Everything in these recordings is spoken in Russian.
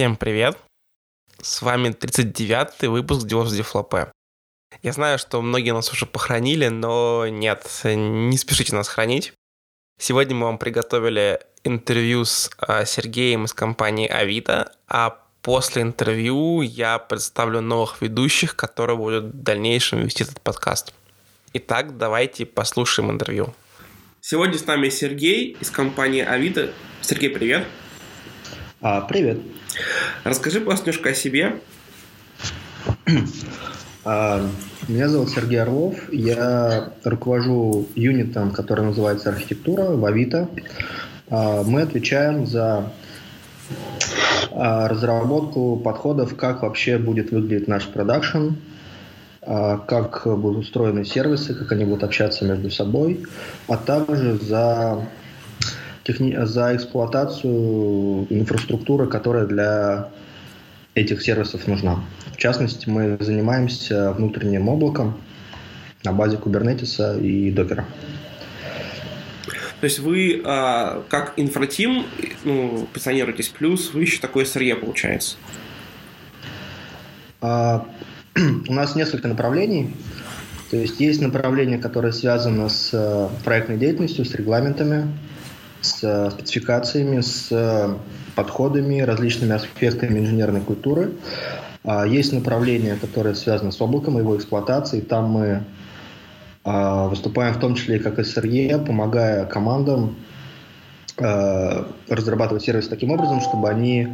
Всем привет! С вами 39-й выпуск Divorce Дефлопе. Я знаю, что многие нас уже похоронили, но нет, не спешите нас хранить. Сегодня мы вам приготовили интервью с а, Сергеем из компании Авито, а после интервью я представлю новых ведущих, которые будут в дальнейшем вести этот подкаст. Итак, давайте послушаем интервью. Сегодня с нами Сергей из компании Авито. Сергей, привет. А, привет. Расскажи, немножко о себе. А, меня зовут Сергей Орлов. Я руковожу юнитом, который называется «Архитектура» в Авито. А, мы отвечаем за а, разработку подходов, как вообще будет выглядеть наш продакшн, как будут устроены сервисы, как они будут общаться между собой, а также за техни... за эксплуатацию инфраструктуры, которая для этих сервисов нужна. В частности, мы занимаемся внутренним облаком на базе Kubernetes и Docker. То есть вы а, как инфратим ну, позиционируетесь, плюс вы еще такое сырье получается? А, у нас несколько направлений. То есть есть направление, которое связано с э, проектной деятельностью, с регламентами, с э, спецификациями, с э, подходами, различными аспектами инженерной культуры. А, есть направление, которое связано с облаком, его эксплуатацией. Там мы а, выступаем в том числе как SRE, помогая командам э, разрабатывать сервис таким образом, чтобы они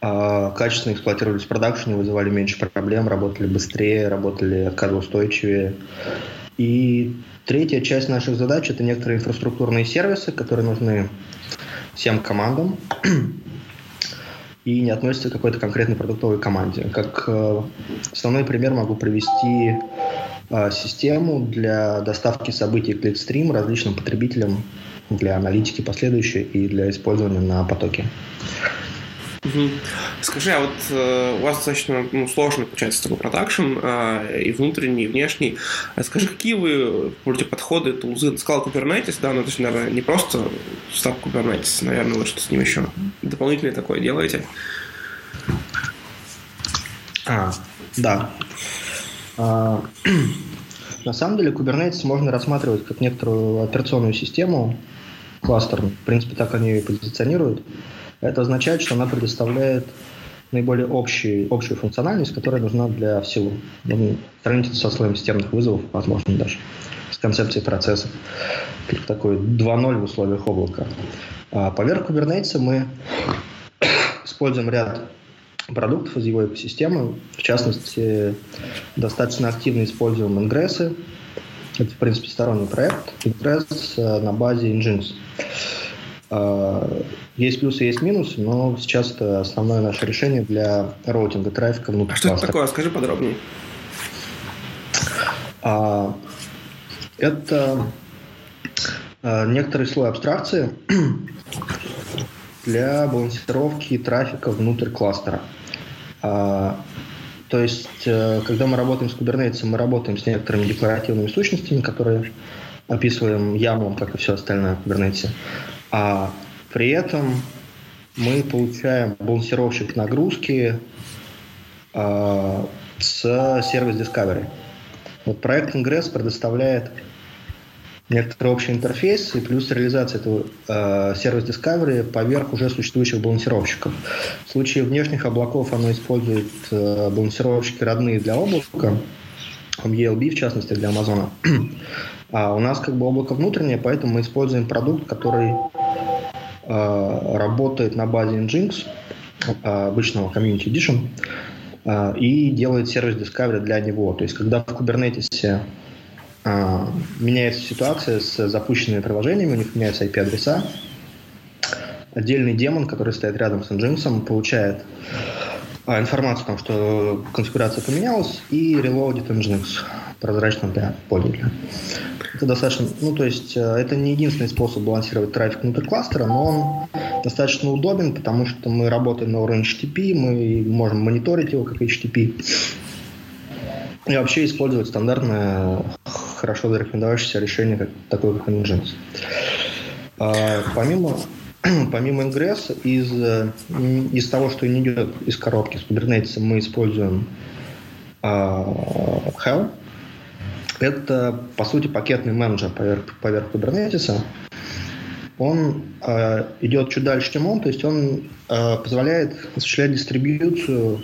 а, качественно эксплуатировались в продакшене, вызывали меньше проблем, работали быстрее, работали отказоустойчивее. И Третья часть наших задач – это некоторые инфраструктурные сервисы, которые нужны всем командам и не относятся к какой-то конкретной продуктовой команде. Как э, основной пример могу привести а, систему для доставки событий кликстрим различным потребителям для аналитики последующей и для использования на потоке. Угу. Скажи, а вот э, у вас достаточно ну, сложный получается такой продакшн, э, и внутренний, и внешний. А скажи, какие вы пользуете подходы, тулзы? Ты сказал Kubernetes, да, но это же, наверное, не просто став Kubernetes, наверное, вы что с ним еще дополнительное такое делаете. А, да. А, на самом деле Kubernetes можно рассматривать как некоторую операционную систему, кластер. В принципе, так они ее и позиционируют. Это означает, что она предоставляет наиболее общий, общую функциональность, которая нужна для всего. Ну, сравнительно со слоем системных вызовов, возможно, даже с концепцией процессов. Такой 2.0 в условиях облака. А поверх Kubernetes мы используем ряд продуктов из его экосистемы. В частности, достаточно активно используем Ingress. Это, в принципе, сторонний проект. Ingress э, на базе Nginx. А, есть плюсы, есть минусы, но сейчас это основное наше решение для роутинга трафика внутрь А что это такое? Скажи подробнее. А, это а, некоторый слой абстракции для балансировки трафика внутрь кластера. То есть, э, когда мы работаем с Kubernetes, мы работаем с некоторыми декларативными сущностями, которые описываем YAML, как и все остальное в Kubernetes. А при этом мы получаем балансировщик нагрузки э, с сервис Discovery. Вот проект Ingress предоставляет некоторый общий интерфейс и плюс реализация этого э, сервис Discovery поверх уже существующих балансировщиков. В случае внешних облаков оно использует э, балансировщики родные для облака, ELB в частности для Амазона. А у нас как бы облако внутреннее, поэтому мы используем продукт, который работает на базе Nginx, э, обычного Community Edition, э, и делает сервис Discovery для него. То есть, когда в Kubernetes э, меняется ситуация с запущенными приложениями, у них меняются IP-адреса, отдельный демон, который стоит рядом с Nginx, получает а, информацию о том, что конфигурация поменялась, и reloadит Nginx прозрачно для пользователя. Это достаточно, ну то есть э, это не единственный способ балансировать трафик внутри кластера, но он достаточно удобен, потому что мы работаем на уровне HTTP, мы можем мониторить его как HTTP и вообще использовать стандартное, хорошо зарекомендовавшееся решение, как, такое как Nginx. А, помимо помимо Ingress, из, из того, что не идет из коробки с Kubernetes, мы используем uh, Helm. Это, по сути, пакетный менеджер поверх, поверх Kubernetes. Он uh, идет чуть дальше, чем он, то есть он uh, позволяет осуществлять дистрибьюцию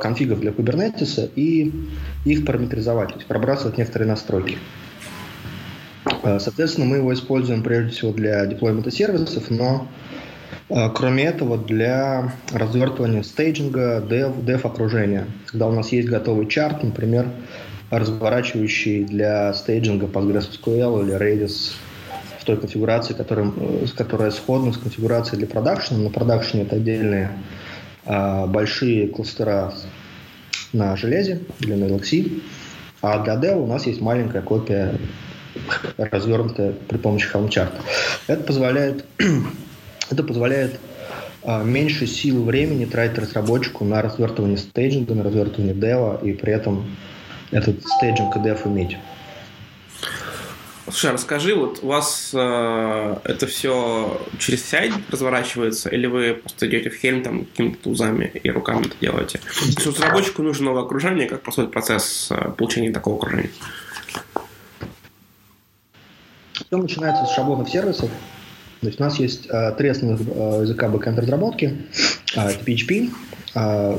конфигов для Kubernetes и их параметризовать, то есть пробрасывать некоторые настройки. Э, соответственно, мы его используем прежде всего для деплоймента сервисов, но э, кроме этого для развертывания стейджинга, dev, dev окружения. Когда у нас есть готовый чарт, например, разворачивающий для стейджинга PostgreSQL или Redis в той конфигурации, которая, э, которая сходна с конфигурацией для продакшена. На продакшене это отдельные большие кластера на железе или на LXC, а для Dev у нас есть маленькая копия развернутая при помощи Helm-чарта. Это позволяет, это позволяет а, меньше сил времени тратить разработчику на развертывание стейджинга, на развертывание дева, и при этом этот стейджинг и дев иметь. Слушай, а расскажи, вот у вас э, это все через сайт разворачивается, или вы просто идете в Хельм там какими-то тузами и руками это делаете? То разработчику нужно новое окружение, как происходит процесс э, получения такого окружения? Все начинается с шаблонов сервисов. То есть у нас есть э, три основных э, языка бэкэнд разработки. Э, это PHP, э,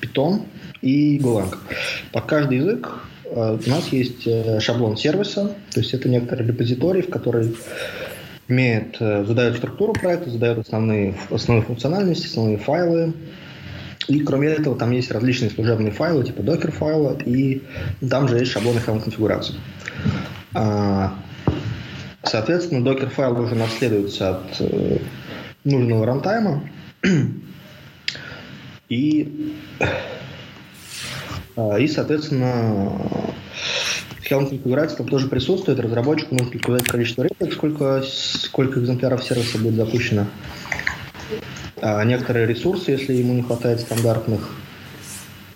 Python и Golang. Под каждый язык э, у нас есть э, шаблон сервиса, то есть это некоторый репозиторий, в который имеет, э, задает структуру проекта, задает основные, основные функциональности, основные файлы, и кроме этого, там есть различные служебные файлы, типа докер файла, и там же есть шаблоны конфигурации. А, Соответственно, докер-файл уже наследуется от э, нужного рантайма. И А, и, соответственно, Helm конфигурация там тоже присутствует. Разработчику нужно указать количество рынок, сколько, сколько экземпляров сервиса будет запущено. А некоторые ресурсы, если ему не хватает стандартных.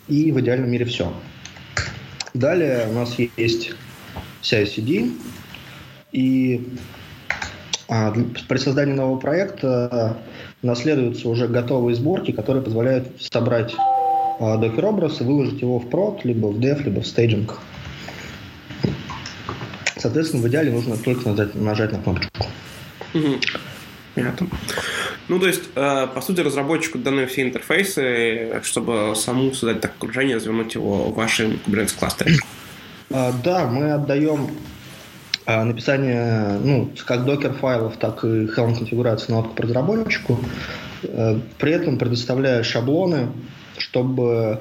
И в идеальном мире все. Далее у нас есть CI-CD. И а, при создании нового проекта наследуются уже готовые сборки, которые позволяют собрать а, докер-образ и выложить его в прод, либо в dev, либо в стейджинг. Соответственно, в идеале нужно только нажать, нажать на кнопочку. Угу. Понятно. Ну, то есть, э, по сути, разработчику даны все интерфейсы, чтобы саму создать так окружение, развернуть его в вашем Kubernetes кластере. А, да, мы отдаем написание, ну, как докер файлов, так и Helm конфигурации на откуп разработчику, э, при этом предоставляя шаблоны, чтобы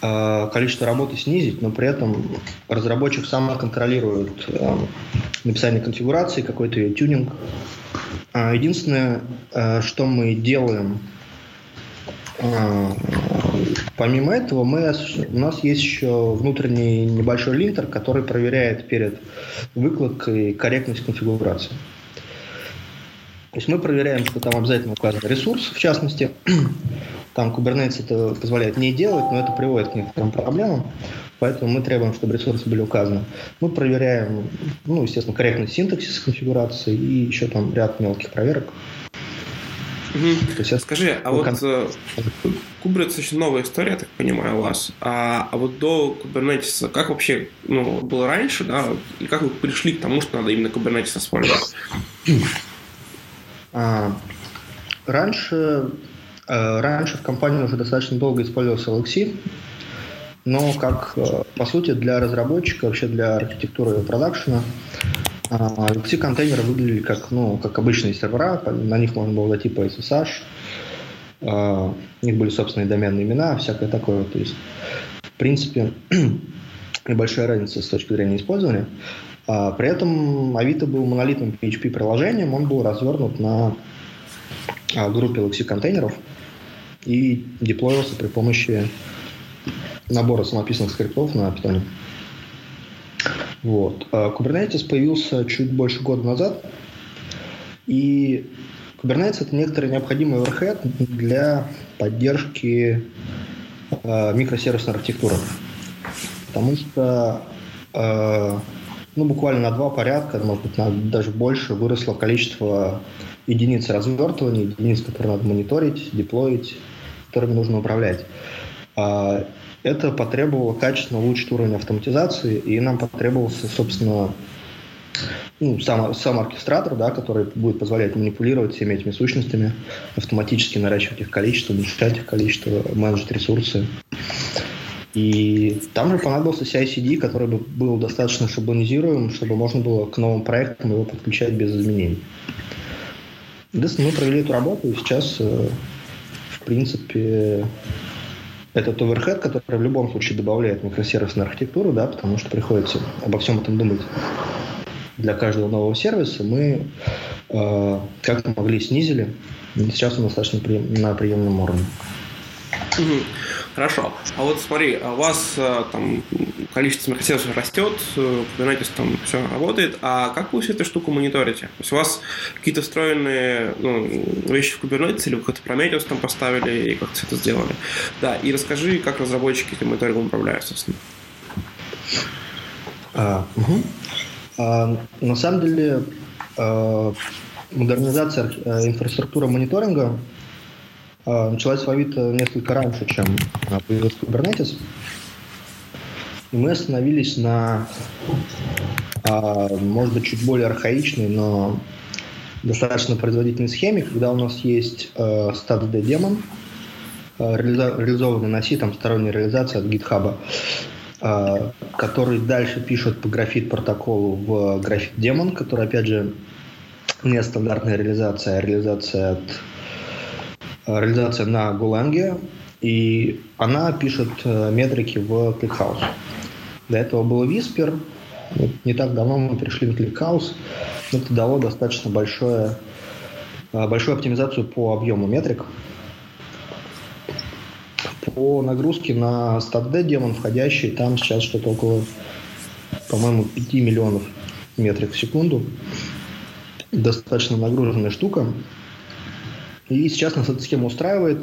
э, количество работы снизить, но при этом разработчик сам контролирует э, написание конфигурации, какой-то ее тюнинг. А, единственное, что мы делаем Помимо этого, мы, у нас есть еще внутренний небольшой линтер, который проверяет перед выкладкой корректность конфигурации. То есть мы проверяем, что там обязательно указан ресурс, в частности. Там Kubernetes это позволяет не делать, но это приводит к некоторым проблемам. Поэтому мы требуем, чтобы ресурсы были указаны. Мы проверяем, ну, естественно, корректность синтаксиса конфигурации и еще там ряд мелких проверок. Угу. Есть, Скажи, а вот э, Kubernetes очень новая история, я так понимаю, у вас. А, а вот до Kubernetes, как вообще ну, было раньше, да, и как вы пришли к тому, что надо именно Kubernetes использовать? А, раньше, а, раньше в компании уже достаточно долго использовался LXC, но как, э, по сути, для разработчика, вообще для архитектуры продакшена, LXC-контейнеры выглядели как, ну, как обычные сервера, на них можно было зайти по SSH, а, у них были собственные доменные имена, всякое такое. То есть, в принципе, небольшая разница с точки зрения использования. А, при этом Авито был монолитным PHP-приложением, он был развернут на а, группе LXC-контейнеров и деплоился при помощи набора самописных скриптов на Python. Вот. А Kubernetes появился чуть больше года назад, и Kubernetes — это некоторый необходимый overhead для поддержки э, микросервисной архитектуры. Потому что э, ну, буквально на два порядка, может быть, на, даже больше выросло количество единиц развертывания, единиц, которые надо мониторить, деплоить, которыми нужно управлять. Это потребовало качественно улучшить уровень автоматизации, и нам потребовался, собственно, ну, сам, сам оркестратор, да, который будет позволять манипулировать всеми этими сущностями, автоматически наращивать их количество, уменьшать их количество, менеджить ресурсы. И там же понадобился CI-CD, который бы был достаточно шаблонизируем, чтобы можно было к новым проектам его подключать без изменений. Мы провели эту работу, и сейчас, э, в принципе, этот оверхед, который в любом случае добавляет микросервисную архитектуру, да, потому что приходится обо всем этом думать для каждого нового сервиса, мы э, как могли снизили. Сейчас он достаточно при, на приемном уровне. Хорошо. А вот смотри, а у вас э, там количество микросервисов растет, Kubernetes там все работает, а как вы всю эту штуку мониторите? То есть у вас какие-то встроенные ну, вещи в Kubernetes или вы какой-то Prometheus там поставили и как все это сделали? Да, и расскажи, как разработчики этим мониторингом управляют, собственно. А, угу. а, на самом деле а, модернизация а, инфраструктуры мониторинга началась в Авито несколько раньше, чем появился Kubernetes. И мы остановились на, а, может быть, чуть более архаичной, но достаточно производительной схеме, когда у нас есть StatsD демон, э, реализованный на C, там сторонняя реализация от GitHub, который дальше пишет по графит протоколу в графит демон, который, опять же, не стандартная реализация, а реализация от реализация на Golang, и она пишет э, метрики в ClickHouse. До этого был Whisper, не так давно мы перешли в ClickHouse, это дало достаточно большое, э, большую оптимизацию по объему метрик, по нагрузке на StatD демон входящий, там сейчас что-то около, по-моему, 5 миллионов метрик в секунду. Достаточно нагруженная штука. И сейчас нас эта схема устраивает.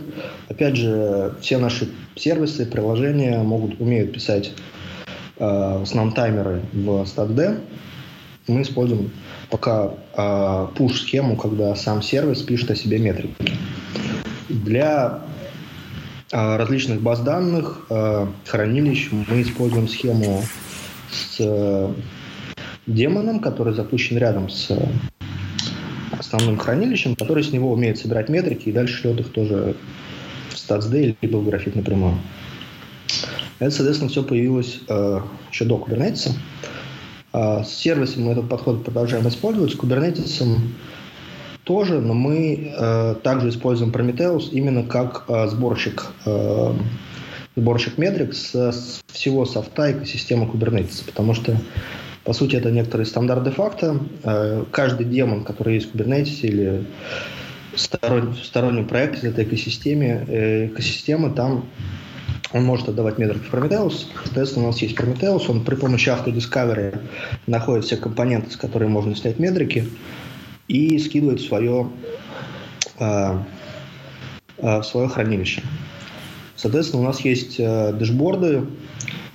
Опять же, все наши сервисы, приложения могут, умеют писать э, в основном таймеры в StatD. Мы используем пока э, push-схему, когда сам сервис пишет о себе метрики. Для э, различных баз данных, э, хранилищ мы используем схему с э, демоном, который запущен рядом с основным хранилищем, который с него умеет собирать метрики и дальше шлет их тоже в StatsD либо в график напрямую. Это, соответственно, все появилось э, еще до Kubernetes. Э, с сервисом мы этот подход продолжаем использовать. С Kubernetes тоже, но мы э, также используем Prometheus именно как э, сборщик, э, сборщик метрик с, с всего софта экосистемы Kubernetes, потому что по сути, это некоторые стандарт де-факто. Э, каждый демон, который есть в Kubernetes или сторонний, сторонний проект из этой экосистемы, э, экосистемы, там он может отдавать метрики Prometheus. Соответственно, у нас есть Prometheus, он при помощи Discovery находит все компоненты, с которых можно снять метрики, и скидывает свое, э, в свое хранилище. Соответственно, у нас есть дэшборды,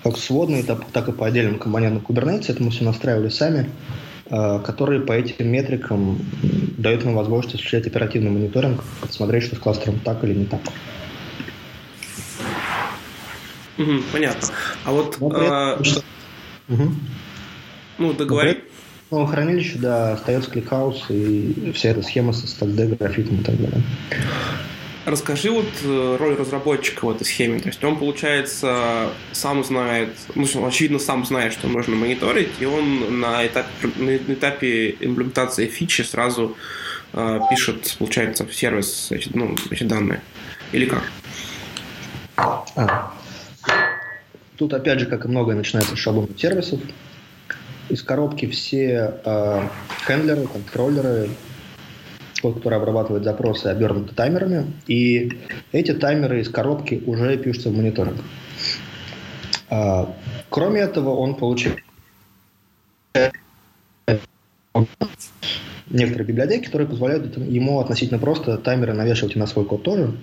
как сводные, так и по отдельным компонентам Kubernetes. Это мы все настраивали сами, э, которые по этим метрикам дают нам возможность осуществлять оперативный мониторинг, посмотреть, что с кластером так или не так. Угу, понятно. А вот... Этом, а... что... угу. Ну, договори. Ну, хранилище, да, остается кликаус и вся эта схема со графитом и так далее. Расскажи вот э, роль разработчика в этой схеме. То есть он, получается, сам знает, ну, очевидно, сам знает, что нужно мониторить, и он на этапе, на этапе имплементации фичи сразу э, пишет, получается, в сервис эти, ну, эти данные. Или как? А. Тут, опять же, как и многое, начинается с шаблонных сервисов. Из коробки все э, хендлеры, контроллеры, код, который обрабатывает запросы, обернуты таймерами, и эти таймеры из коробки уже пишутся в мониторинг. А, кроме этого, он получает некоторые библиотеки, которые позволяют ему относительно просто таймеры навешивать и на свой код тоже.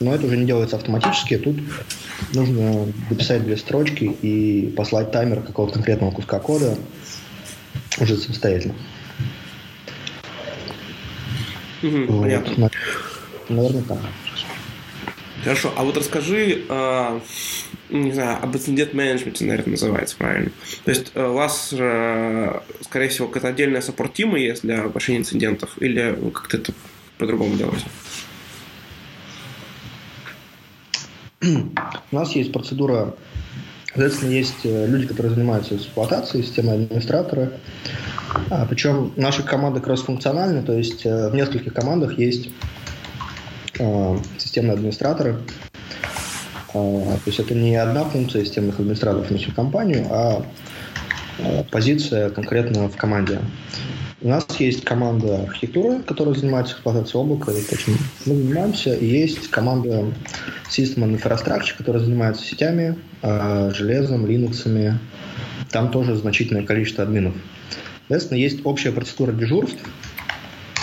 Но это уже не делается автоматически. Тут нужно дописать две строчки и послать таймер какого-то конкретного куска кода уже самостоятельно. Угу, понятно. Наверное, так. Хорошо, а вот расскажи, э, не знаю, об incident management е, наверное, называется правильно. То есть э, у вас, э, скорее всего, какая-то отдельная support team а есть для решения инцидентов, или как-то это по-другому делаете? У нас есть процедура, соответственно, есть э, люди, которые занимаются эксплуатацией, системы администратора, а, причем наши команды кросс-функциональны, то есть э, в нескольких командах есть э, системные администраторы. Э, то есть это не одна функция системных администраторов на всю компанию, а э, позиция конкретно в команде. У нас есть команда архитектуры, которая занимается эксплуатацией облака, и этим мы занимаемся. И есть команда System Infrastructure, которая занимается сетями, э, железом, линуксами. Там тоже значительное количество админов. Соответственно, есть общая процедура дежурств,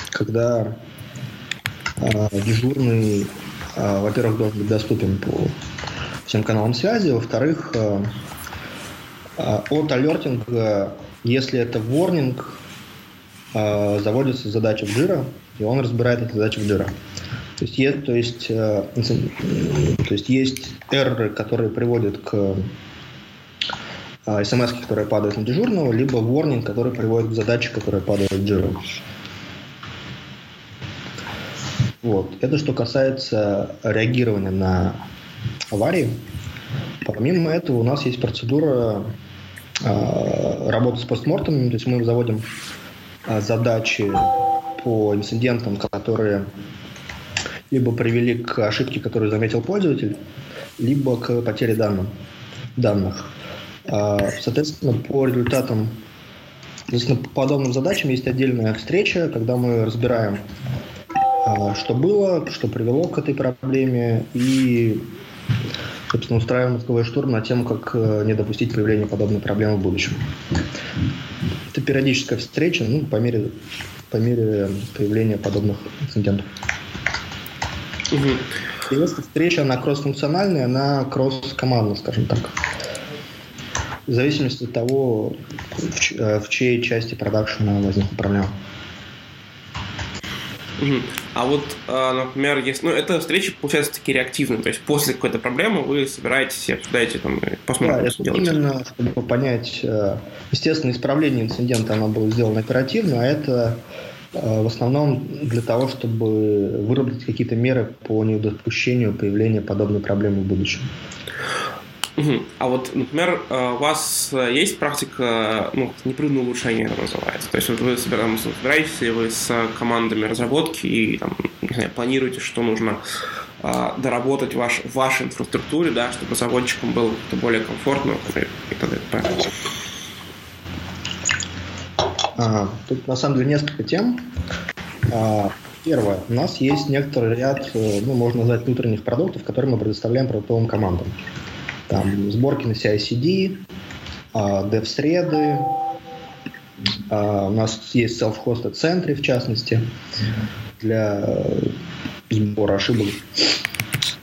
когда э, дежурный, э, во-первых, должен быть доступен по всем каналам связи, во-вторых, от алертинга, если это warning, э, заводится задача в Jira, и он разбирает эту задачу в Jira. То есть, е, то, есть, э, то есть есть эрроры, которые приводят к смс, которые падают на дежурного, либо warning, который приводит к задаче, которая падает в Jira. Вот. Это что касается реагирования на аварии. Помимо этого у нас есть процедура э, работы с постмортом, то есть мы заводим э, задачи по инцидентам, которые либо привели к ошибке, которую заметил пользователь, либо к потере данных. данных. А, соответственно, по результатам, по подобным задачам есть отдельная встреча, когда мы разбираем, а, что было, что привело к этой проблеме, и собственно, устраиваем мозговой штурм на тему, как э, не допустить появления подобной проблемы в будущем. Это периодическая встреча, ну, по мере, по мере появления подобных инцидентов. Угу. И эта встреча, она кросс-функциональная, она кросс-командная, скажем так. В зависимости от того, в, э, чьей части продакшена возникла проблема. А вот, а, например, если, ну, эта встреча получается таки реактивной, то есть после какой-то проблемы вы собираетесь и обсуждаете, там, посмотрим, да, что делать. Именно, чтобы понять, э, естественно, исправление инцидента, оно было сделано оперативно, а это э, в основном для того, чтобы выработать какие-то меры по недопущению появления подобной проблемы в будущем. Угу. А вот, например, э, у вас э, есть практика, ну, непрерывное улучшение это называется. То есть вот вы собираетесь ли вы с командами разработки и там, не знаю, планируете, что нужно э, доработать ваш, в вашей инфраструктуре, да, чтобы разработчикам было более комфортно и т.д. А, тут на самом деле несколько тем. А, первое. У нас есть некоторый ряд, ну, можно назвать, внутренних продуктов, которые мы предоставляем продуктовым командам. Там сборки на CI-CD, dev-среды, а, у нас есть self-hosted центры, в частности, для э, сбора ошибок.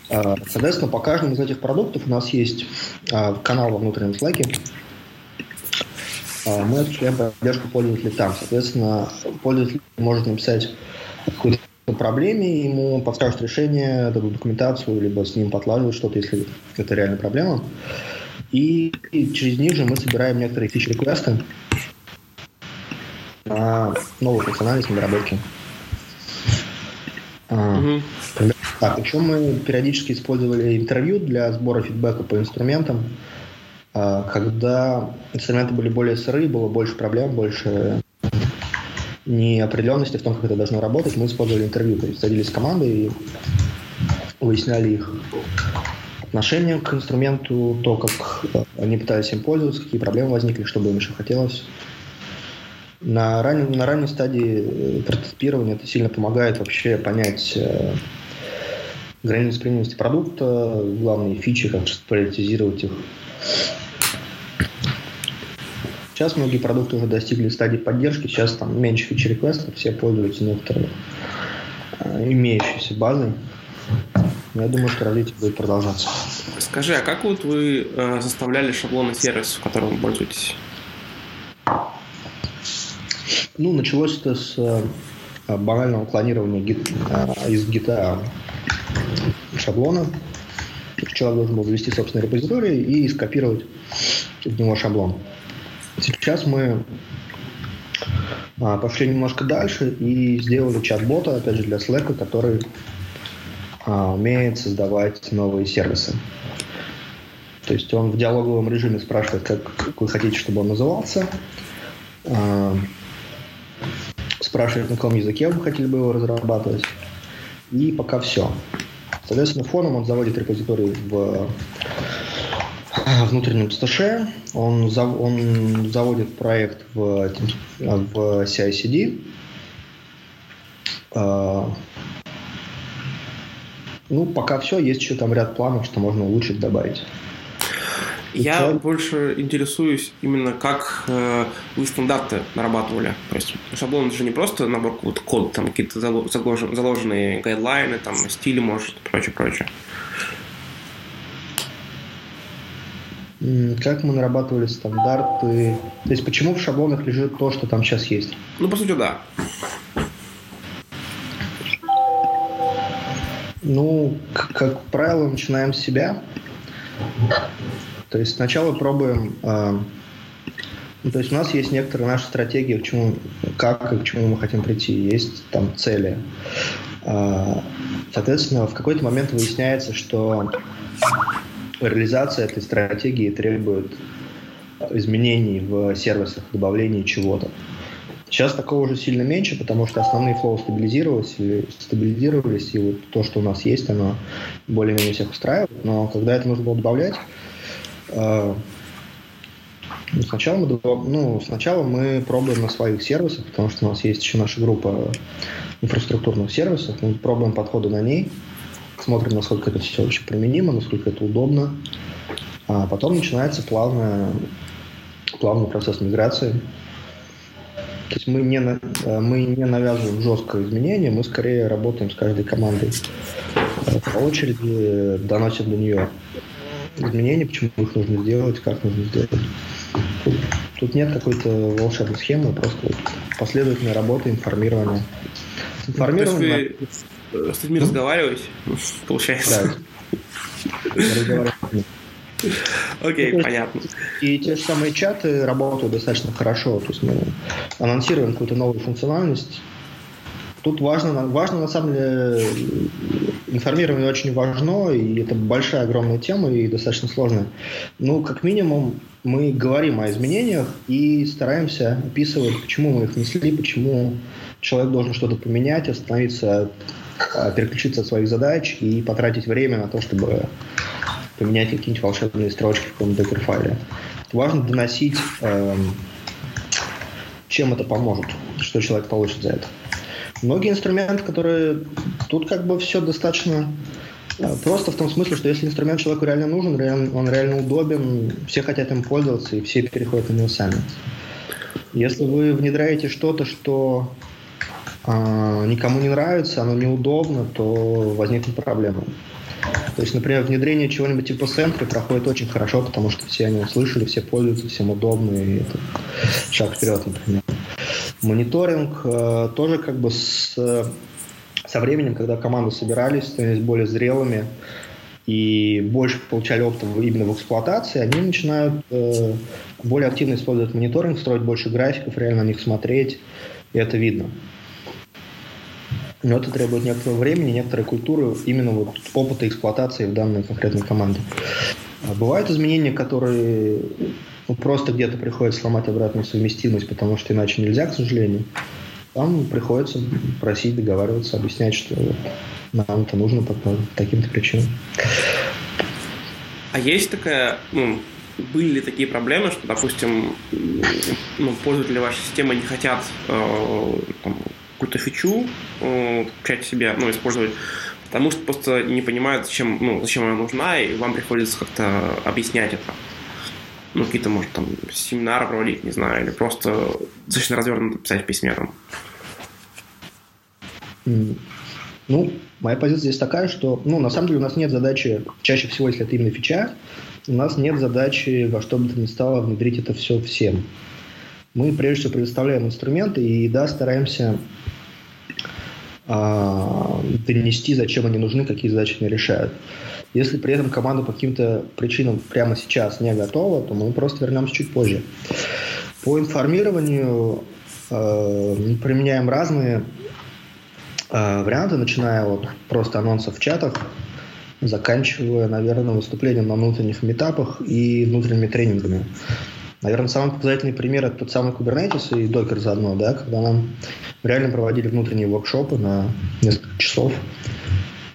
А, соответственно, по каждому из этих продуктов у нас есть а, канал во внутреннем Slack. Мы осуществляем поддержку пользователей там. Соответственно, пользователь может написать какую-то проблеме, ему подскажут решение, дадут документацию, либо с ним подлаживают что-то, если это реально проблема. И, и через них же мы собираем некоторые фичи-реквесты на новую функциональность на доработки. Mm-hmm. Так, еще мы периодически использовали интервью для сбора фидбэка по инструментам. А, когда инструменты были более сырые, было больше проблем, больше неопределенности в том, как это должно работать, мы использовали интервью, то есть садились с командой и выясняли их отношение к инструменту, то, как они пытались им пользоваться, какие проблемы возникли, что бы им еще хотелось. На ранней, на ранней стадии э, прототипирования это сильно помогает вообще понять э, границы применимости продукта, главные фичи, как приоритизировать их. Сейчас многие продукты уже достигли стадии поддержки, сейчас там меньше фичи-реквестов, все пользуются некоторой э, имеющейся базой. Я думаю, что развитие будет продолжаться. Скажи, а как вот вы э, заставляли шаблоны сервиса, которым вы пользуетесь? Ну, началось это с э, банального клонирования гит, э, из гита шаблона. Человек должен был завести собственный репозиторий и скопировать в него шаблон. Сейчас мы а, пошли немножко дальше и сделали чат-бота, опять же, для Slack, который а, умеет создавать новые сервисы. То есть он в диалоговом режиме спрашивает, как, вы хотите, чтобы он назывался, а, спрашивает, на каком языке вы хотели бы его разрабатывать, и пока все. Соответственно, фоном он заводит репозиторий в внутреннем сташе. Он, зав, он заводит проект в, в CI-CD. А, ну, пока все, есть еще там ряд планов, что можно улучшить, добавить. Я Цель... больше интересуюсь именно как э, вы стандарты нарабатывали. То есть шаблон это же не просто набор код, код там какие-то заложенные гайдлайны, там стили, может, прочее, прочее. Как мы нарабатывали стандарты? То есть почему в шаблонах лежит то, что там сейчас есть? Ну, по сути, да. Ну, как, правило, начинаем с себя. То есть сначала пробуем... Э, ну, то есть у нас есть некоторые наши стратегии, к чему, как и к чему мы хотим прийти. Есть там цели. Э, соответственно, в какой-то момент выясняется, что реализация этой стратегии требует изменений в сервисах, добавления чего-то. Сейчас такого уже сильно меньше, потому что основные флоу стабилизировались, и стабилизировались, и вот то, что у нас есть, оно более-менее всех устраивает. Но когда это нужно было добавлять, э, ну, сначала, мы, ну, сначала мы пробуем на своих сервисах, потому что у нас есть еще наша группа инфраструктурных сервисов, мы пробуем подходы на ней, смотрим, насколько это все вообще применимо, насколько это удобно. А потом начинается плавная, плавный процесс миграции. То есть мы не, э, мы не навязываем жесткое изменение, мы скорее работаем с каждой командой э, по очереди, доносим до нее изменения, почему их нужно сделать, как нужно сделать. Тут, тут нет какой-то волшебной схемы, просто последовательная работа, информирование. Информирование. С людьми разговариваете, получается? Да. Окей, okay, понятно. И те же самые чаты работают достаточно хорошо. То есть мы анонсируем какую-то новую функциональность. Тут важно, важно на самом деле, информирование очень важно, и это большая, огромная тема и достаточно сложная. Ну, как минимум, мы говорим о изменениях и стараемся описывать, почему мы их внесли, почему человек должен что-то поменять, остановиться, а, переключиться от своих задач и потратить время на то, чтобы поменять какие-нибудь волшебные строчки в каком-то докер-файле. Важно доносить, эм, чем это поможет, что человек получит за это. Многие инструменты, которые... Тут как бы все достаточно э, Просто в том смысле, что если инструмент человеку реально нужен, он реально удобен, все хотят им пользоваться, и все переходят на него сами. Если вы внедряете что-то, что э, никому не нравится, оно неудобно, то возникнут проблемы. То есть, например, внедрение чего-нибудь типа Sentry проходит очень хорошо, потому что все они услышали, все пользуются, всем удобно, и это шаг вперед, например. Мониторинг э, тоже как бы с, со временем, когда команды собирались, становились более зрелыми и больше получали опыта именно в эксплуатации, они начинают э, более активно использовать мониторинг, строить больше графиков, реально на них смотреть, и это видно. Но это требует некоторого времени, некоторой культуры, именно вот опыта эксплуатации в данной конкретной команде. А бывают изменения, которые ну, просто где-то приходится сломать обратную совместимость, потому что иначе нельзя, к сожалению. Там приходится просить, договариваться, объяснять, что нам это нужно по таким-то причинам. А есть такая, ну, были ли такие проблемы, что, допустим, ну, пользователи вашей системы не хотят э, там, какую-то фичу э, в себе, ну, использовать, потому что просто не понимают, зачем, ну, зачем она нужна, и вам приходится как-то объяснять это. Ну, какие-то, может, там, семинары проводить, не знаю, или просто достаточно развернуто писать в письме там. Ну, моя позиция здесь такая, что, ну, на самом деле у нас нет задачи, чаще всего, если это именно фича, у нас нет задачи во что бы то ни стало внедрить это все всем. Мы, прежде всего, предоставляем инструменты и, да, стараемся донести, зачем они нужны, какие задачи они решают. Если при этом команда по каким-то причинам прямо сейчас не готова, то мы просто вернемся чуть позже. По информированию э, применяем разные э, варианты, начиная от просто анонсов в чатах, заканчивая, наверное, выступлением на внутренних метапах и внутренними тренингами. Наверное, самый показательный пример это тот самый Kubernetes и Docker заодно, да, когда нам реально проводили внутренние воркшопы на несколько часов,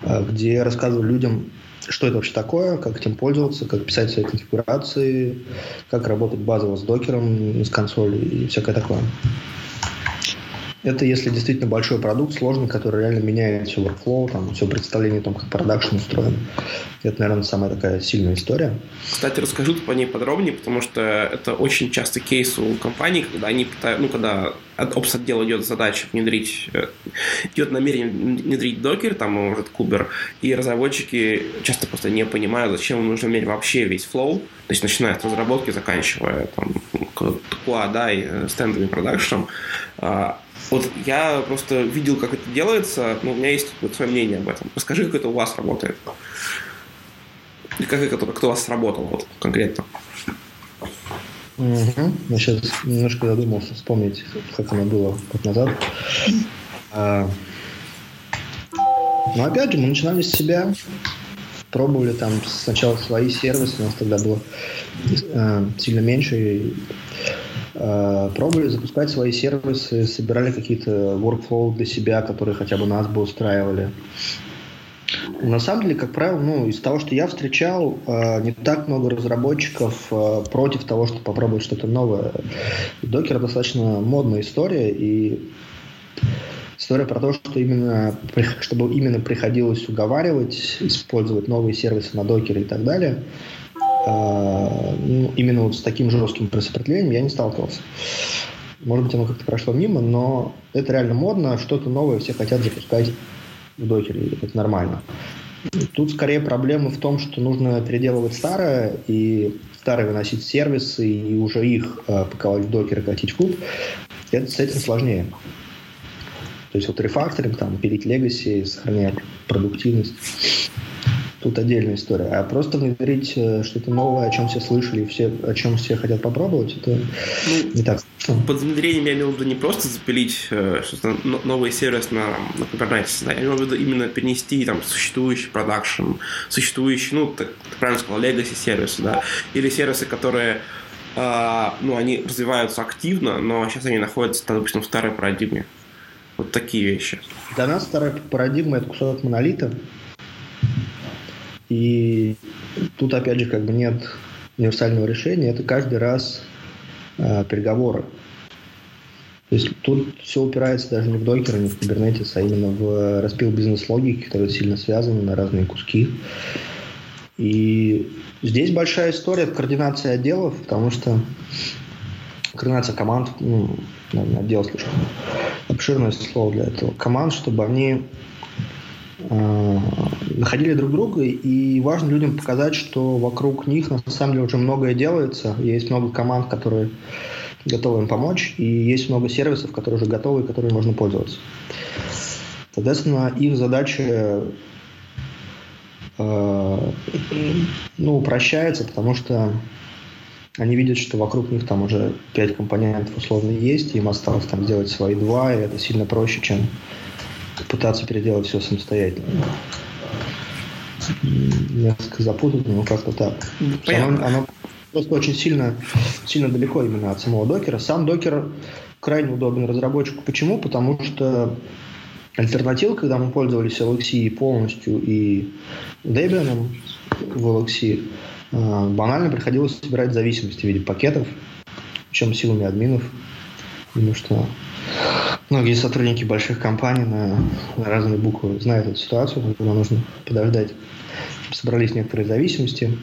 э, где рассказывали людям, что это вообще такое, как этим пользоваться, как писать свои конфигурации, как работать базово с докером, с консоли и всякое такое. Это если действительно большой продукт, сложный, который реально меняет все workflow, там, все представление о том, как продакшн устроен. Это, наверное, самая такая сильная история. Кстати, расскажу по ней подробнее, потому что это очень часто кейс у компаний, когда они пытаются, ну, когда от опс отдела идет задача внедрить, э, идет намерение внедрить докер, там, может, кубер, и разработчики часто просто не понимают, зачем им нужно иметь вообще весь флоу, то есть начиная с разработки, заканчивая там, QA, да, и стендами продакшеном, а, вот я просто видел, как это делается, но у меня есть вот свое мнение об этом. Расскажи, как это у вас работает. И как это, как у вас сработало вот, конкретно. Угу. Я сейчас немножко задумался вспомнить, как оно было год назад. А... Но опять же, мы начинали с себя, пробовали там сначала свои сервисы, у нас тогда было э, сильно меньше, Э, пробовали запускать свои сервисы, собирали какие-то workflow для себя, которые хотя бы нас бы устраивали. На самом деле, как правило, ну, из того, что я встречал, э, не так много разработчиков э, против того, чтобы попробовать что-то новое. Докер достаточно модная история, и История про то, что именно, чтобы именно приходилось уговаривать, использовать новые сервисы на докере и так далее, ну, именно вот с таким жестким просопротивлением я не сталкивался. Может быть, оно как-то прошло мимо, но это реально модно, что-то новое все хотят запускать в докере, это нормально. Тут скорее проблема в том, что нужно переделывать старое и старые выносить сервисы и уже их э, паковать в докер и катить в куб. Это с этим сложнее. То есть вот рефакторинг, там, пилить legacy, сохраняя продуктивность тут отдельная история. А просто внедрить э, что-то новое, о чем все слышали, все, о чем все хотят попробовать, это ну, не так. Под внедрением я имел в виду не просто запилить э, что-то новый сервис на, на Kubernetes, да, я имел в виду именно перенести там существующий продакшн, существующий, ну, так, ты правильно сказал, legacy сервисы, да, или сервисы, которые э, ну, они развиваются активно, но сейчас они находятся, допустим, в старой парадигме. Вот такие вещи. Для нас старая парадигма – это кусок монолита, и тут, опять же, как бы нет универсального решения, это каждый раз э, переговоры. То есть тут все упирается даже не в докер, не в Kubernetes, а именно в распил бизнес-логики, которые сильно связаны на разные куски. И здесь большая история координации отделов, потому что координация команд, ну, наверное, отдел слишком обширное слово для этого, команд, чтобы они находили друг друга, и важно людям показать, что вокруг них на самом деле уже многое делается, есть много команд, которые готовы им помочь, и есть много сервисов, которые уже готовы и которые можно пользоваться. Соответственно, их задача э, ну, упрощается, потому что они видят, что вокруг них там уже пять компонентов условно есть, им осталось там сделать свои два, и это сильно проще, чем пытаться переделать все самостоятельно. Несколько запутано, но как-то так. Оно, оно просто очень сильно, сильно далеко именно от самого докера. Сам докер крайне удобен разработчику. Почему? Потому что альтернатива, когда мы пользовались LXC полностью и Debian в LXC, э, банально приходилось собирать зависимости в виде пакетов, причем силами админов, потому что многие сотрудники больших компаний на, на разные буквы знают эту ситуацию, когда нужно подождать, собрались некоторые зависимости.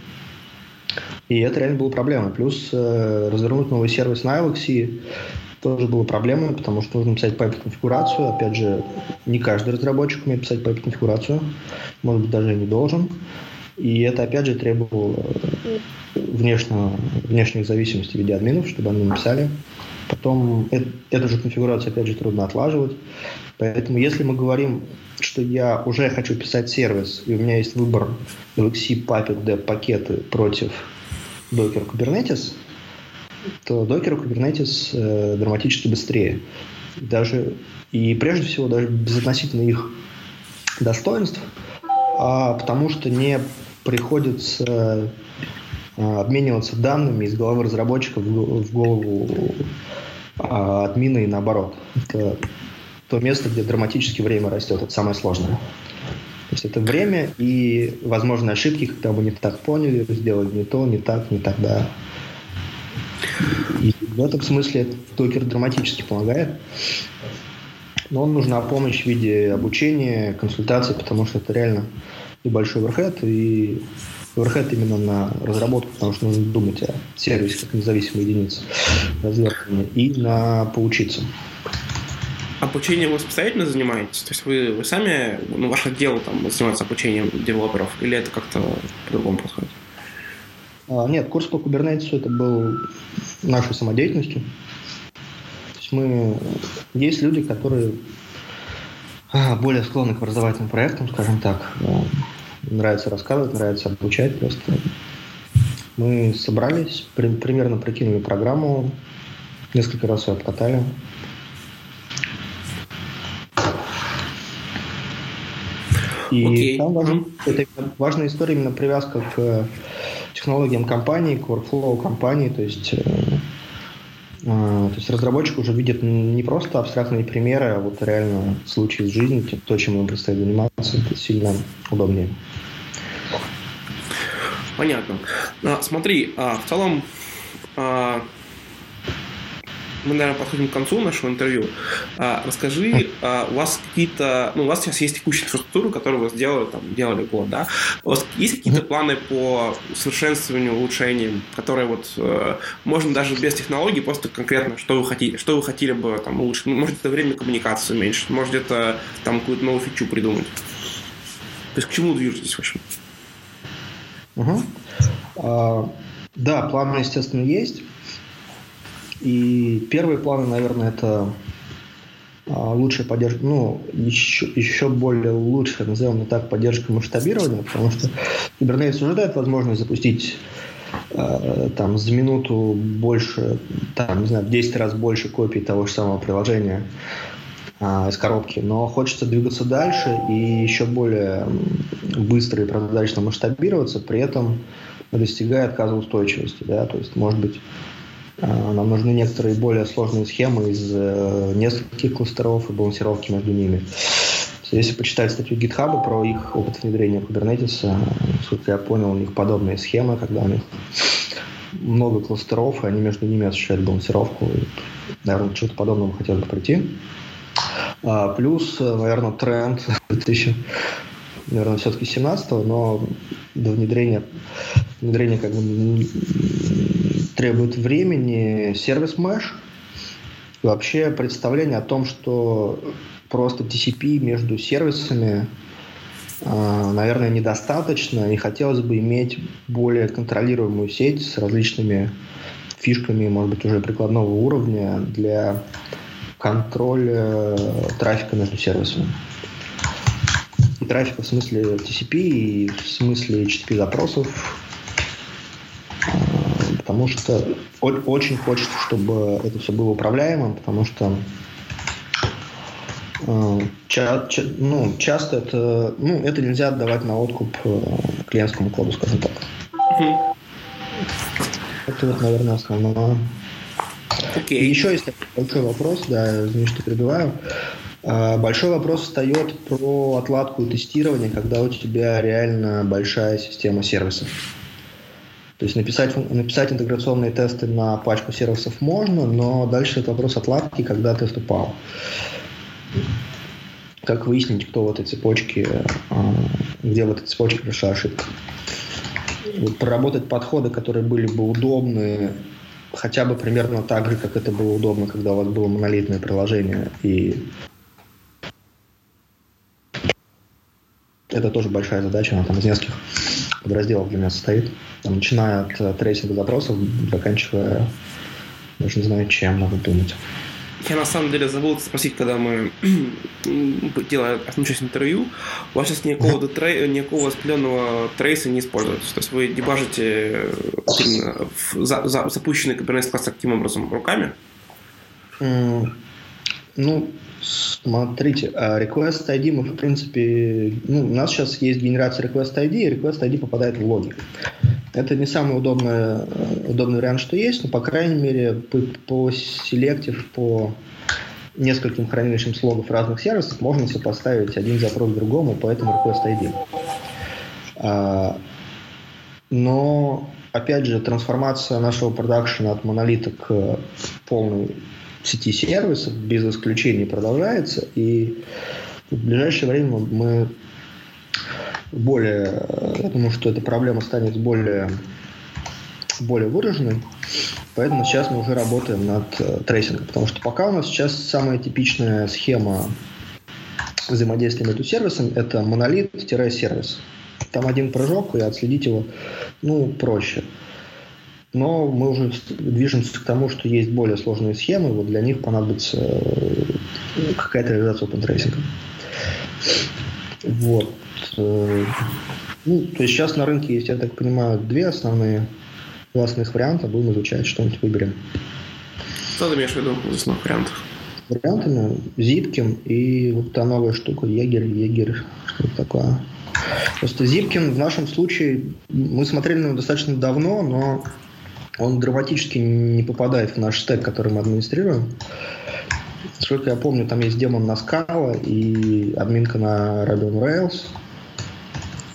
И это реально была проблема. Плюс э, развернуть новый сервис на Alex тоже было проблемой, потому что нужно писать pipe-конфигурацию. Опять же, не каждый разработчик умеет писать pipe-конфигурацию. Может быть, даже не должен. И это, опять же, требовало внешнего, внешних зависимостей в виде админов, чтобы они написали. Потом эту же конфигурацию, опять же, трудно отлаживать. Поэтому если мы говорим, что я уже хочу писать сервис, и у меня есть выбор LXC, Puppet, Dev пакеты против Docker Kubernetes, то Docker Kubernetes э, драматически быстрее. Даже, и прежде всего даже безотносительно их достоинств, а потому что не приходится обмениваться данными из головы разработчика в голову а админа и наоборот. Это то место, где драматически время растет. Это самое сложное. То есть это время и возможные ошибки, когда мы не так поняли, сделали не то, не так, не тогда. И в этом смысле докер драматически помогает. Но он нужна помощь в виде обучения, консультаций, потому что это реально и большой и Overhead именно на разработку, потому что нужно думать о сервисе как независимой единице развертывания и на поучиться. Обучением вы самостоятельно занимаетесь? То есть вы, вы сами, ну, ваше дело там занимается обучением девелоперов, или это как-то по-другому происходит? А, нет, курс по Kubernetes это был нашей самодеятельностью. То есть мы... Есть люди, которые а, более склонны к образовательным проектам, скажем так нравится рассказывать, нравится обучать просто. Мы собрались, при, примерно прикинули программу, несколько раз ее обкатали. И okay. там важен, это важная история, именно привязка к технологиям компании, к workflow компании, то есть э, э, то есть разработчик уже видит не просто абстрактные примеры, а вот реально случаи из жизни, то, чем ему предстоит заниматься, это сильно удобнее. Понятно. А, смотри, а, в целом, а, мы, наверное, подходим к концу нашего интервью. А, расскажи, а, у вас какие-то, ну, у вас сейчас есть текущая инфраструктура, которую вы сделали, там, делали год, да? У вас есть какие-то планы по совершенствованию, улучшениям, которые вот э, можно даже без технологий, просто конкретно, что вы хотите, что вы хотели бы там улучшить? Ну, может, это время коммуникации уменьшить, может, это там какую-то новую фичу придумать. То есть к чему движетесь, в общем? Угу. А, да, планы, естественно, есть. И первые планы, наверное, это а, лучшая поддержка, ну, еще, еще более лучшая, назовем так, поддержка масштабирования, потому что Kubernetes уже дает возможность запустить э, там за минуту больше, там, не знаю, в 10 раз больше копий того же самого приложения из коробки, но хочется двигаться дальше и еще более быстро и прозрачно масштабироваться, при этом достигая отказоустойчивости, да, то есть, может быть, а, нам нужны некоторые более сложные схемы из э, нескольких кластеров и балансировки между ними. Если почитать статью GitHub про их опыт внедрения Kubernetes, насколько я понял, у них подобные схемы, когда у них много кластеров, и они между ними осуществляют балансировку. И, наверное, что-то подобного хотел бы пройти. А, плюс, наверное, тренд 2000, наверное, все-таки 17 но до внедрения, внедрения как бы требует времени сервис Mesh. Вообще представление о том, что просто TCP между сервисами, а, наверное, недостаточно, и хотелось бы иметь более контролируемую сеть с различными фишками, может быть, уже прикладного уровня для контроля трафика между сервисами. И трафика в смысле TCP, и в смысле HTTP запросов, потому что очень хочется, чтобы это все было управляемым, потому что э, ча, ча, ну, часто это, ну, это нельзя отдавать на откуп э, клиентскому коду, скажем так. Mm-hmm. Это вот, наверное, основное. Okay. И еще есть большой вопрос, да, извини, что перебиваю. Э, большой вопрос встает про отладку и тестирование, когда у тебя реально большая система сервисов. То есть написать, написать интеграционные тесты на пачку сервисов можно, но дальше это вопрос отладки, когда тест упал. Как выяснить, кто в этой цепочке, а, где в этой цепочке прошла ошибка. Проработать подходы, которые были бы удобны хотя бы примерно так же, как это было удобно, когда у вас было монолитное приложение. И это тоже большая задача, она там из нескольких подразделов для меня состоит. Там, начиная от э, tracing а запросов, заканчивая даже не знаю чем, надо думать. Я на самом деле забыл спросить, когда мы делали одну часть интервью, у вас сейчас никакого, трей, никакого распределенного трейса не используется. То есть вы дебажите за, за, запущенный Kubernetes кластер каким образом? Руками? Mm, ну, Смотрите, а request ID мы, в принципе, ну, у нас сейчас есть генерация request ID, и request ID попадает в логи. Это не самый удобный, э, удобный вариант, что есть, но, по крайней мере, по, селектив, по нескольким хранилищам с логов разных сервисов можно сопоставить один запрос к другому по этому request ID. А, но, опять же, трансформация нашего продакшена от монолита к полной сети сервисов без исключений продолжается, и в ближайшее время мы более, я думаю, что эта проблема станет более, более выраженной, поэтому сейчас мы уже работаем над э, tracing ом, потому что пока у нас сейчас самая типичная схема взаимодействия между сервисами – это монолит-сервис. Там один прыжок, и отследить его ну, проще но мы уже движемся к тому, что есть более сложные схемы, вот для них понадобится э, какая-то реализация OpenTracing. Вот. Э, ну, то есть сейчас на рынке есть, я так понимаю, две основные классных варианта. Будем изучать, что-нибудь выберем. Что ты имеешь в виду из основных вариантов? Вариантами Zipkin и вот та новая штука Егер, Егер, что-то такое. Просто Zipkin в нашем случае, мы смотрели на него достаточно давно, но он драматически не попадает в наш стек, который мы администрируем. Сколько я помню, там есть демон на Scala и админка на Ruby on Rails.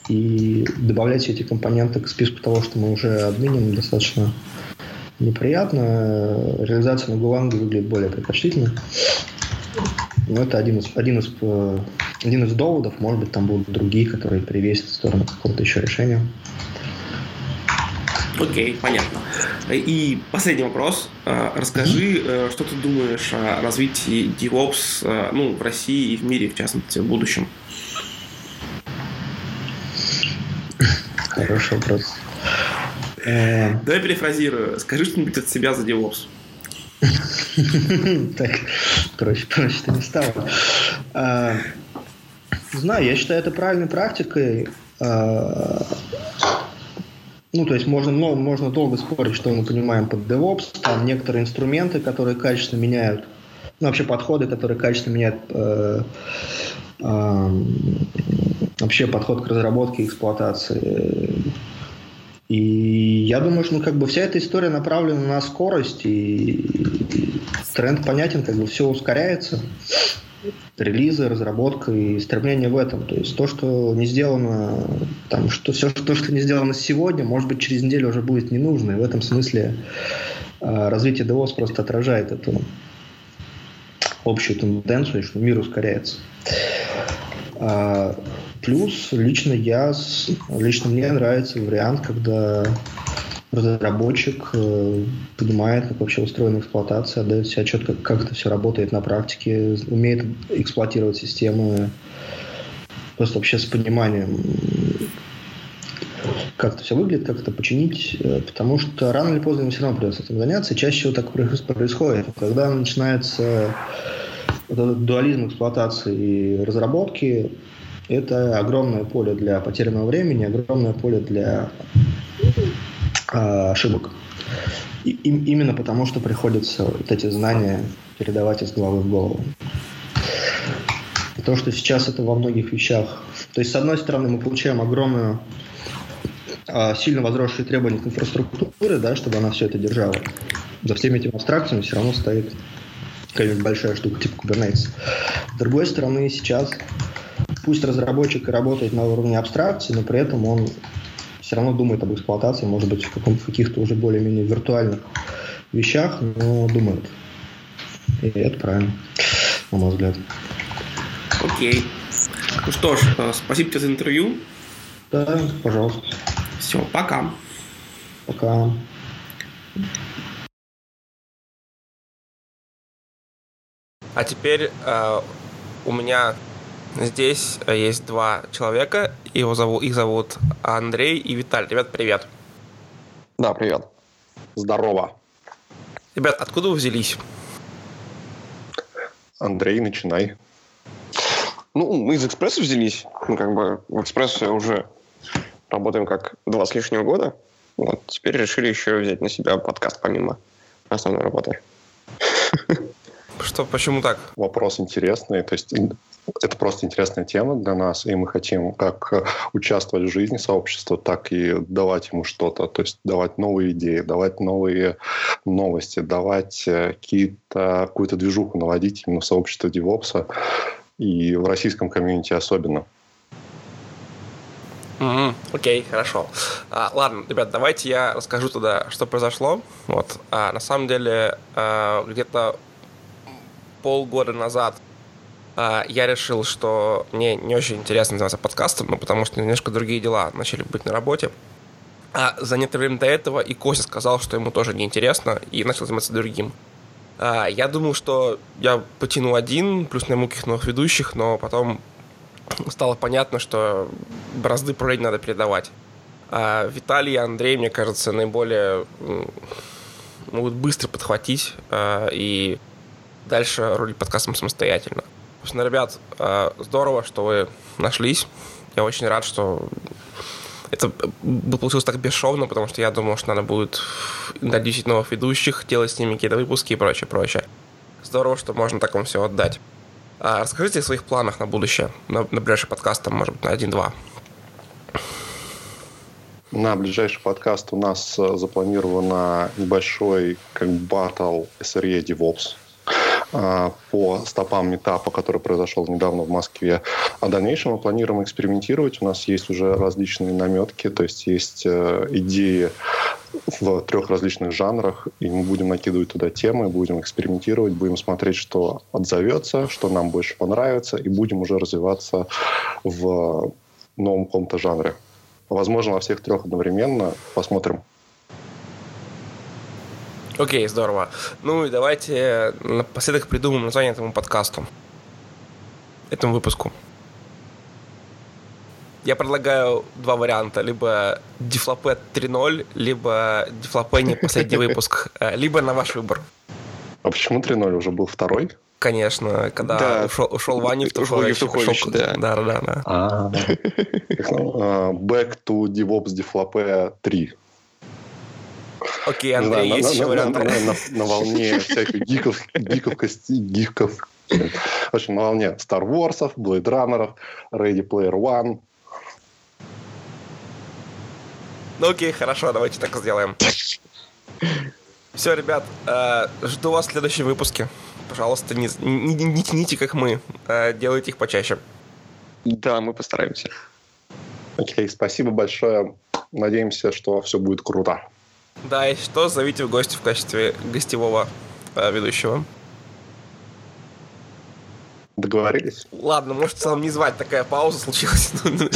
И добавлять эти компоненты к списку того, что мы уже админим, достаточно неприятно. Реализация на Гуланге выглядит более предпочтительно. Но это один из, один, из, э, один из доводов. Может быть, там будут другие, которые привесят в сторону какого-то еще решения. Окей, понятно. И последний вопрос. А, расскажи, э, что ты думаешь о развитии DevOps э, ну, в России и в мире, в частности, в будущем? Хороший вопрос. Э, Давай перефразирую. Скажи что-нибудь от себя за DevOps. Так, проще, проще не стало. А, знаю, я считаю это правильной практикой. А, ну, то есть можно, ну, можно долго спорить, что мы понимаем под DevOps. Там некоторые инструменты, которые качественно меняют, ну, вообще подходы, которые качественно меняют э, э, вообще подход к разработке и эксплуатации. И я думаю, что ну, как бы вся эта история направлена на скорость, и тренд понятен, как бы все ускоряется релизы, разработка и стремление в этом. То есть то, что не сделано, там, что все, то, что не сделано сегодня, может быть, через неделю уже будет не нужно. И в этом смысле э, развитие DevOps просто отражает эту общую тенденцию, что мир ускоряется. А, плюс лично я, лично мне нравится вариант, когда разработчик э, понимает, как вообще устроена эксплуатация, отдает себе отчет, как, как это все работает на практике, умеет эксплуатировать системы просто вообще с пониманием, как это все выглядит, как это починить, э, потому что рано или поздно ему все равно придется этим заняться, и чаще всего так происходит. Когда начинается вот этот дуализм эксплуатации и разработки, это огромное поле для потерянного времени, огромное поле для а, ошибок. И, именно потому, что приходится вот эти знания передавать из головы в голову. И то, что сейчас это во многих вещах. То есть, с одной стороны, мы получаем огромную, сильно возросшие требования к инфраструктуре, да, чтобы она все это держала. За всеми этими абстракциями все равно стоит какая-нибудь большая штука типа Kubernetes. С другой стороны, сейчас пусть разработчик работает на уровне абстракции, но при этом он все равно думает об эксплуатации, может быть, в, в каких-то уже более-менее виртуальных вещах, но думает. И это правильно, на мой взгляд. Окей. Ну что ж, э, спасибо тебе за интервью. Да, пожалуйста. Все, пока. Пока. А теперь э, у меня Здесь э, есть два человека, его зовут, их зовут Андрей и Виталий. Ребят, привет. Да, привет. Здорово. Ребят, откуда вы взялись? Андрей, начинай. Ну, мы из «Экспресса» взялись. Мы как бы в «Экспрессе» уже работаем как два с лишним года. Вот, теперь решили еще взять на себя подкаст помимо основной работы. Что, почему так? Вопрос интересный. То есть это просто интересная тема для нас, и мы хотим как участвовать в жизни сообщества, так и давать ему что-то, то есть давать новые идеи, давать новые новости, давать э, какие-то, какую-то движуху наводить именно в сообщество DevOps и в российском комьюнити особенно. Mm-hmm. Окей, хорошо. А, ладно, ребят, давайте я расскажу тогда, что произошло. Вот, а, на самом деле, а, где-то полгода назад а, я решил, что мне не очень интересно заниматься подкастом, ну, потому что немножко другие дела начали быть на работе. А за некоторое время до этого и Костя сказал, что ему тоже неинтересно, и начал заниматься другим. А, я думал, что я потяну один, плюс найму каких-то новых ведущих, но потом стало понятно, что бразды правления надо передавать. А Виталий и Андрей, мне кажется, наиболее могут быстро подхватить а, и дальше рулить подкастом самостоятельно. Собственно, ребят, э, здорово, что вы нашлись. Я очень рад, что это получилось так бесшовно, потому что я думал, что надо будет надюсить новых ведущих, делать с ними какие-то выпуски и прочее, прочее. Здорово, что можно так вам все отдать. А расскажите о своих планах на будущее, на, на ближайший подкаст, там, может быть, на один-два. На ближайший подкаст у нас э, запланировано небольшой как батл SRE DevOps. А, по стопам метапа, который произошел недавно в Москве. А в дальнейшем мы планируем экспериментировать. У нас есть уже различные наметки, то есть есть э, идеи в трех различных жанрах, и мы будем накидывать туда темы, будем экспериментировать, будем смотреть, что отзовется, что нам больше понравится, и будем уже развиваться в новом каком-то жанре. Возможно, во всех трех одновременно. Посмотрим. Окей, здорово. Ну и давайте напоследок придумаем название этому подкасту. Этому выпуску. Я предлагаю два варианта. Либо Дефлопе 3.0, либо Дефлопе не последний выпуск. Э, либо на ваш выбор. А почему 3.0 уже был второй? Конечно, когда Да. ушел, ушел Ваня Евтухович. Евтухович, да. Да, да, да, да. А, Back to DevOps Deflope 3. Окей, Андрей, на- есть на- еще на- варианты? на- на- На волне всякой гиков, гиковкости, гиков. В общем, на волне Star Wars, Blade Runner, Ready Player One. Ну окей, хорошо, давайте так сделаем. Все, ребят, э, жду вас в следующем выпуске. Пожалуйста, не, не, не- не тяните, как мы. Э, делайте их почаще. Да, мы постараемся. Окей, спасибо большое. Надеемся, что все будет круто. Да, и что, зовите в гости в качестве гостевого э, ведущего. Договорились? Ладно, может, в целом не звать, такая пауза случилась. Ну, ну,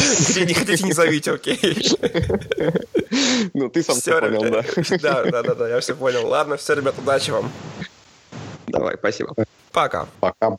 Не хотите, не зовите, окей. Ну, ты сам все понял, да. Да, да, да, да, я все понял. Ладно, все, ребят, удачи вам. Давай, спасибо. Пока. Пока.